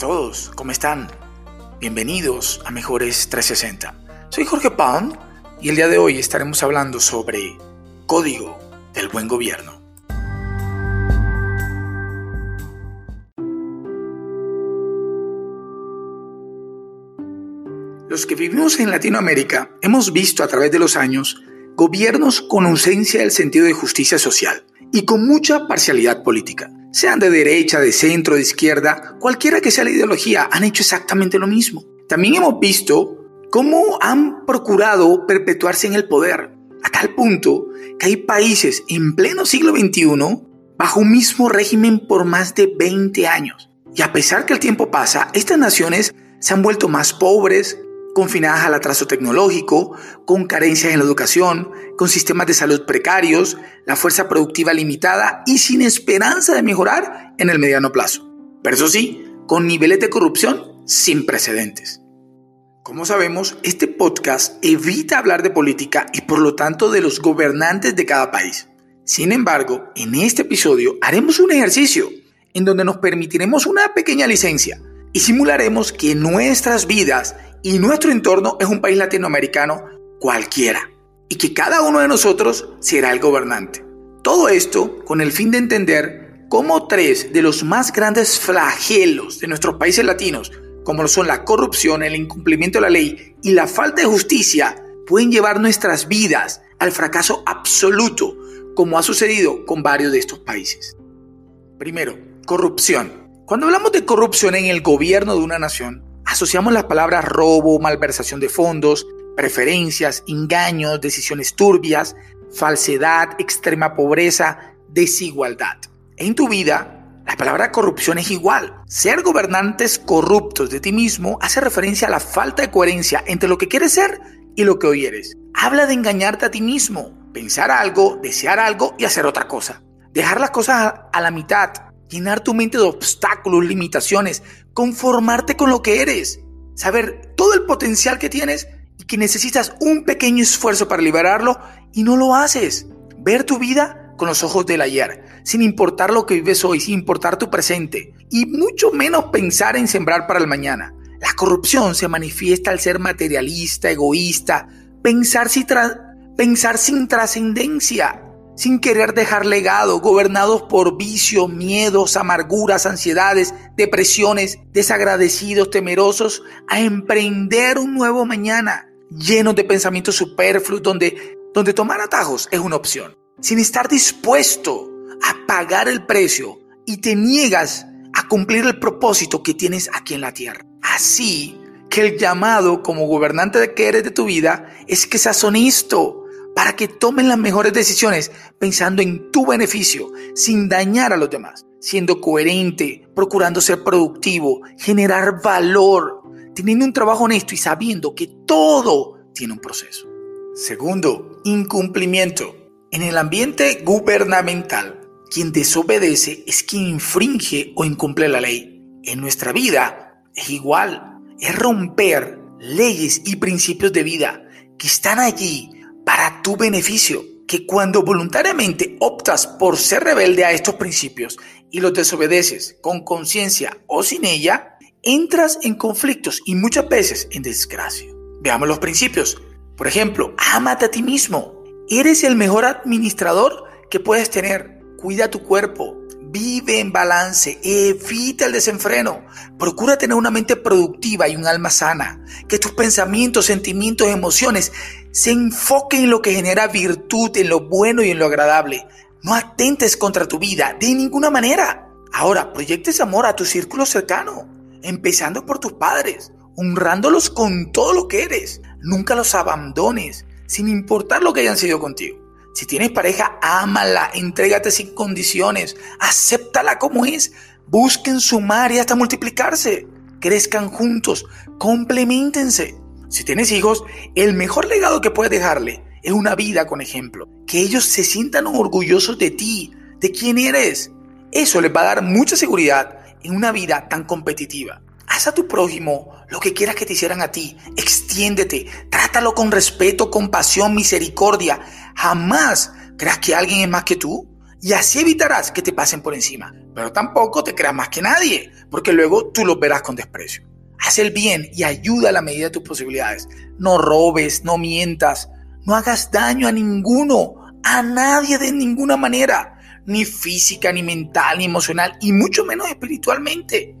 todos, ¿cómo están? Bienvenidos a Mejores 360. Soy Jorge Pound y el día de hoy estaremos hablando sobre Código del Buen Gobierno. Los que vivimos en Latinoamérica hemos visto a través de los años gobiernos con ausencia del sentido de justicia social y con mucha parcialidad política sean de derecha, de centro, de izquierda, cualquiera que sea la ideología, han hecho exactamente lo mismo. También hemos visto cómo han procurado perpetuarse en el poder, a tal punto que hay países en pleno siglo XXI bajo un mismo régimen por más de 20 años. Y a pesar que el tiempo pasa, estas naciones se han vuelto más pobres, confinadas al atraso tecnológico, con carencias en la educación, con sistemas de salud precarios, la fuerza productiva limitada y sin esperanza de mejorar en el mediano plazo. Pero eso sí, con niveles de corrupción sin precedentes. Como sabemos, este podcast evita hablar de política y por lo tanto de los gobernantes de cada país. Sin embargo, en este episodio haremos un ejercicio en donde nos permitiremos una pequeña licencia y simularemos que nuestras vidas y nuestro entorno es un país latinoamericano cualquiera y que cada uno de nosotros será el gobernante. Todo esto con el fin de entender cómo tres de los más grandes flagelos de nuestros países latinos, como son la corrupción, el incumplimiento de la ley y la falta de justicia, pueden llevar nuestras vidas al fracaso absoluto, como ha sucedido con varios de estos países. Primero, corrupción. Cuando hablamos de corrupción en el gobierno de una nación, asociamos las palabras robo, malversación de fondos, preferencias, engaños, decisiones turbias, falsedad, extrema pobreza, desigualdad. En tu vida, la palabra corrupción es igual. Ser gobernantes corruptos de ti mismo hace referencia a la falta de coherencia entre lo que quieres ser y lo que hoy eres. Habla de engañarte a ti mismo, pensar algo, desear algo y hacer otra cosa. Dejar las cosas a la mitad, llenar tu mente de obstáculos, limitaciones, conformarte con lo que eres, saber todo el potencial que tienes y que necesitas un pequeño esfuerzo para liberarlo y no lo haces. Ver tu vida con los ojos del ayer, sin importar lo que vives hoy, sin importar tu presente y mucho menos pensar en sembrar para el mañana. La corrupción se manifiesta al ser materialista, egoísta, pensar, pensar sin trascendencia, sin querer dejar legado, gobernados por vicios, miedos, amarguras, ansiedades, depresiones, desagradecidos, temerosos, a emprender un nuevo mañana, llenos de pensamientos superfluos, donde, donde tomar atajos es una opción, sin estar dispuesto a pagar el precio y te niegas a cumplir el propósito que tienes aquí en la tierra. Así que el llamado como gobernante que eres de tu vida es que seas honesto, para que tomen las mejores decisiones pensando en tu beneficio, sin dañar a los demás, siendo coherente, procurando ser productivo, generar valor, teniendo un trabajo honesto y sabiendo que todo tiene un proceso. Segundo, incumplimiento. En el ambiente gubernamental, quien desobedece es quien infringe o incumple la ley. En nuestra vida es igual, es romper leyes y principios de vida que están allí para tu beneficio, que cuando voluntariamente optas por ser rebelde a estos principios y los desobedeces con conciencia o sin ella, entras en conflictos y muchas veces en desgracia. Veamos los principios. Por ejemplo, ámate a ti mismo. Eres el mejor administrador que puedes tener. Cuida tu cuerpo, Vive en balance, evita el desenfreno, procura tener una mente productiva y un alma sana, que tus pensamientos, sentimientos, emociones se enfoquen en lo que genera virtud, en lo bueno y en lo agradable. No atentes contra tu vida de ninguna manera. Ahora, proyectes amor a tu círculo cercano, empezando por tus padres, honrándolos con todo lo que eres. Nunca los abandones, sin importar lo que hayan sido contigo. Si tienes pareja, ámala, entrégate sin condiciones, acéptala como es, busquen sumar y hasta multiplicarse, crezcan juntos, complementense. Si tienes hijos, el mejor legado que puedes dejarle es una vida con ejemplo, que ellos se sientan orgullosos de ti, de quién eres. Eso les va a dar mucha seguridad en una vida tan competitiva. Haz a tu prójimo lo que quieras que te hicieran a ti. Extiéndete. Trátalo con respeto, compasión, misericordia. Jamás creas que alguien es más que tú. y así evitarás que te pasen por encima. Pero tampoco te creas más que nadie, porque luego tú los verás con desprecio. Haz el bien y ayuda a la medida de tus posibilidades. No robes, no mientas, no hagas daño a ninguno, a nadie de ninguna manera, ni física, ni mental, ni emocional, y mucho menos espiritualmente.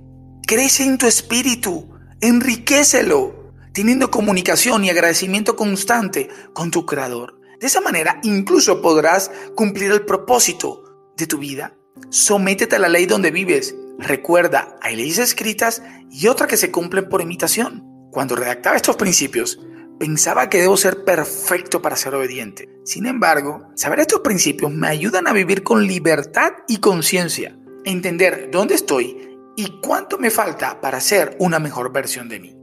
Crece en tu espíritu, enriquecelo, teniendo comunicación y agradecimiento constante con tu Creador. De esa manera incluso podrás cumplir el propósito de tu vida. Sométete a la ley donde vives. Recuerda, hay leyes escritas y otras que se cumplen por imitación. Cuando redactaba estos principios, pensaba que debo ser perfecto para ser obediente. Sin embargo, saber estos principios me ayudan a vivir con libertad y conciencia, entender dónde estoy y cuánto me falta para ser una mejor versión de mí.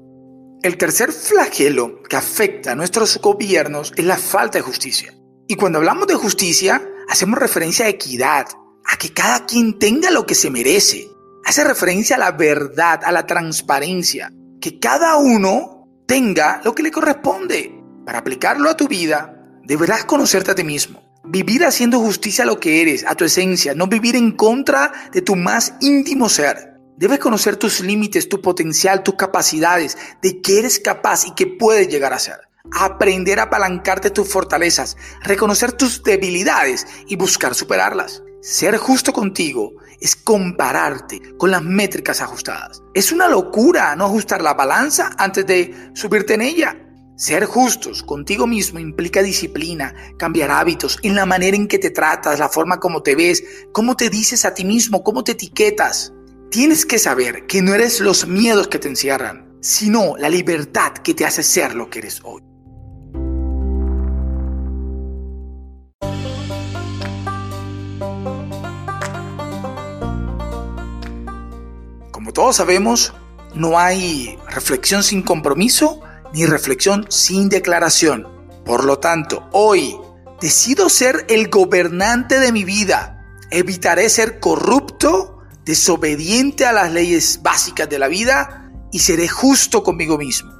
El tercer flagelo que afecta a nuestros gobiernos es la falta de justicia. Y cuando hablamos de justicia, hacemos referencia a equidad, a que cada quien tenga lo que se merece. Hace referencia a la verdad, a la transparencia, que cada uno tenga lo que le corresponde. Para aplicarlo a tu vida, deberás conocerte a ti mismo, vivir haciendo justicia a lo que eres, a tu esencia, no vivir en contra de tu más íntimo ser. Debes conocer tus límites, tu potencial, tus capacidades, de qué eres capaz y qué puedes llegar a ser. Aprender a apalancarte tus fortalezas, reconocer tus debilidades y buscar superarlas. Ser justo contigo es compararte con las métricas ajustadas. Es una locura no ajustar la balanza antes de subirte en ella. Ser justos contigo mismo implica disciplina, cambiar hábitos, en la manera en que te tratas, la forma como te ves, cómo te dices a ti mismo, cómo te etiquetas. Tienes que saber que no eres los miedos que te encierran, sino la libertad que te hace ser lo que eres hoy. Todos sabemos, no hay reflexión sin compromiso ni reflexión sin declaración. Por lo tanto, hoy decido ser el gobernante de mi vida. Evitaré ser corrupto desobediente a las leyes básicas de la vida y seré justo conmigo mismo.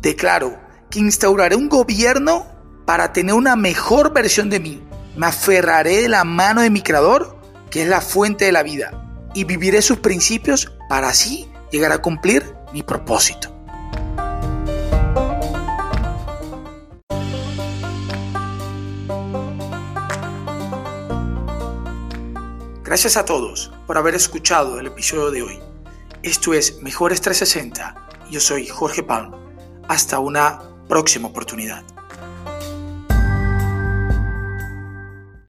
Declaro que instauraré un gobierno para tener una mejor versión de mí. Me aferraré de la mano de mi Creador, que es la fuente de la vida, y viviré sus principios para así llegar a cumplir mi propósito. Gracias a todos por haber escuchado el episodio de hoy. Esto es Mejores 360. Yo soy Jorge Palm. Hasta una próxima oportunidad.